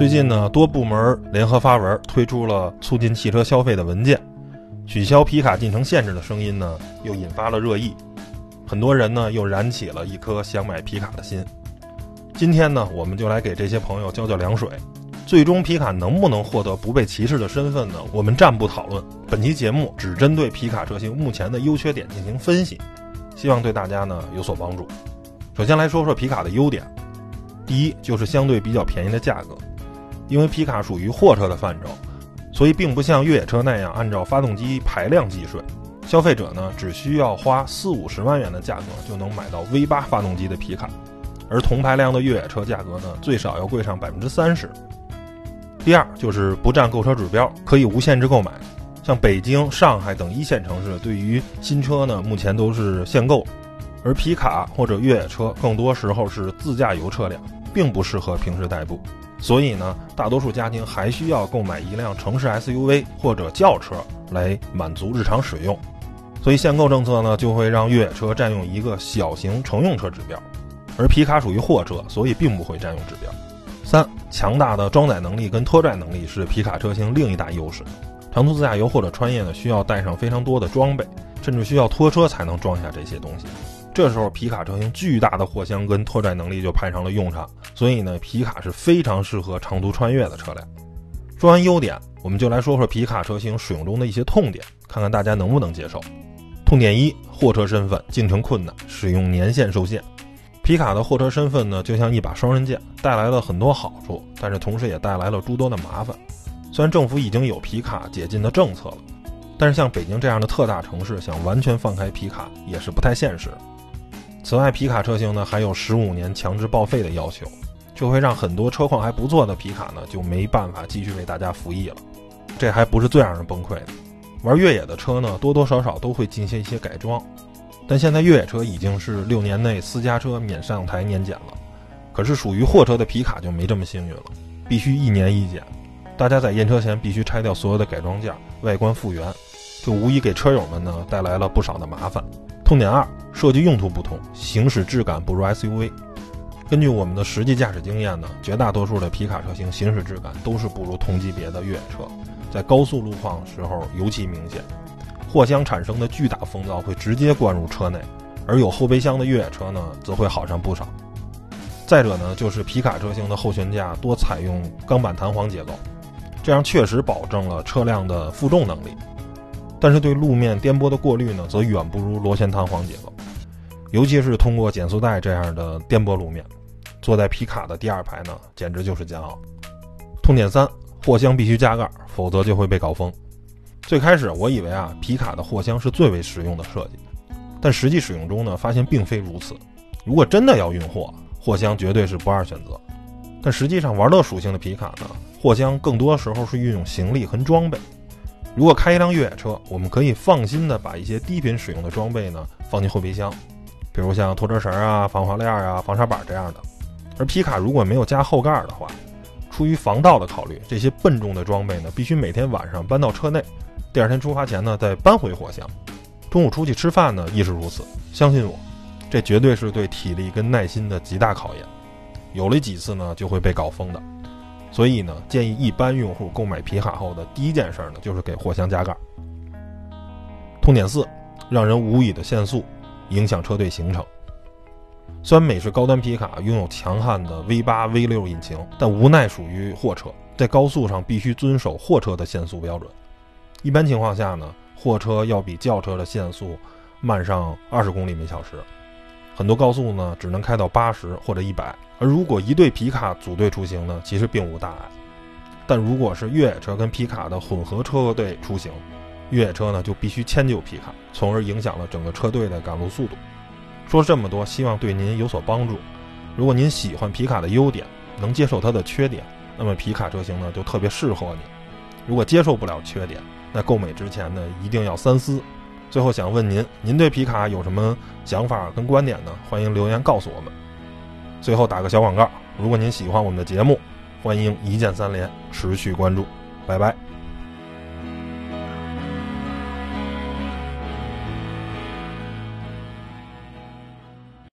最近呢，多部门联合发文推出了促进汽车消费的文件，取消皮卡进城限制的声音呢，又引发了热议，很多人呢又燃起了一颗想买皮卡的心。今天呢，我们就来给这些朋友浇浇凉水。最终皮卡能不能获得不被歧视的身份呢？我们暂不讨论。本期节目只针对皮卡车型目前的优缺点进行分析，希望对大家呢有所帮助。首先来说说皮卡的优点，第一就是相对比较便宜的价格。因为皮卡属于货车的范畴，所以并不像越野车那样按照发动机排量计税。消费者呢只需要花四五十万元的价格就能买到 V 八发动机的皮卡，而同排量的越野车价格呢最少要贵上百分之三十。第二就是不占购车指标，可以无限制购买。像北京、上海等一线城市，对于新车呢目前都是限购，而皮卡或者越野车更多时候是自驾游车辆，并不适合平时代步。所以呢，大多数家庭还需要购买一辆城市 SUV 或者轿车来满足日常使用，所以限购政策呢就会让越野车占用一个小型乘用车指标，而皮卡属于货车，所以并不会占用指标。三，强大的装载能力跟拖拽能力是皮卡车型另一大优势，长途自驾游或者穿越呢需要带上非常多的装备，甚至需要拖车才能装下这些东西。这时候，皮卡车型巨大的货箱跟拖拽能力就派上了用场，所以呢，皮卡是非常适合长途穿越的车辆。说完优点，我们就来说说皮卡车型使用中的一些痛点，看看大家能不能接受。痛点一：货车身份进城困难，使用年限受限。皮卡的货车身份呢，就像一把双刃剑，带来了很多好处，但是同时也带来了诸多的麻烦。虽然政府已经有皮卡解禁的政策了，但是像北京这样的特大城市，想完全放开皮卡也是不太现实。此外，皮卡车型呢还有十五年强制报废的要求，这会让很多车况还不错的皮卡呢就没办法继续为大家服役了。这还不是最让人崩溃的，玩越野的车呢多多少少都会进行一些改装，但现在越野车已经是六年内私家车免上牌年检了，可是属于货车的皮卡就没这么幸运了，必须一年一检，大家在验车前必须拆掉所有的改装件，外观复原，这无疑给车友们呢带来了不少的麻烦。痛点二，设计用途不同，行驶质感不如 SUV。根据我们的实际驾驶经验呢，绝大多数的皮卡车型行驶质感都是不如同级别的越野车，在高速路况时候尤其明显。货箱产生的巨大风噪会直接灌入车内，而有后备箱的越野车呢，则会好上不少。再者呢，就是皮卡车型的后悬架多采用钢板弹簧结构，这样确实保证了车辆的负重能力。但是对路面颠簸的过滤呢，则远不如螺旋弹簧结构，尤其是通过减速带这样的颠簸路面，坐在皮卡的第二排呢，简直就是煎熬。痛点三，货箱必须加盖，否则就会被搞封。最开始我以为啊，皮卡的货箱是最为实用的设计，但实际使用中呢，发现并非如此。如果真的要运货，货箱绝对是不二选择。但实际上，玩乐属性的皮卡呢，货箱更多时候是运用行李和装备。如果开一辆越野车，我们可以放心的把一些低频使用的装备呢放进后备箱，比如像拖车绳啊、防滑链啊、防沙板这样的。而皮卡如果没有加后盖的话，出于防盗的考虑，这些笨重的装备呢必须每天晚上搬到车内，第二天出发前呢再搬回货箱。中午出去吃饭呢亦是如此。相信我，这绝对是对体力跟耐心的极大考验。有了几次呢就会被搞疯的。所以呢，建议一般用户购买皮卡后的第一件事呢，就是给货箱加盖。痛点四，让人无语的限速，影响车队行程。虽然美式高端皮卡拥有强悍的 V 八、V 六引擎，但无奈属于货车，在高速上必须遵守货车的限速标准。一般情况下呢，货车要比轿车的限速慢上二十公里每小时。很多高速呢，只能开到八十或者一百。而如果一对皮卡组队出行呢，其实并无大碍。但如果是越野车跟皮卡的混合车队出行，越野车呢就必须迁就皮卡，从而影响了整个车队的赶路速度。说这么多，希望对您有所帮助。如果您喜欢皮卡的优点，能接受它的缺点，那么皮卡车型呢就特别适合你。如果接受不了缺点，那购买之前呢一定要三思。最后想问您，您对皮卡有什么想法跟观点呢？欢迎留言告诉我们。最后打个小广告，如果您喜欢我们的节目，欢迎一键三连，持续关注，拜拜。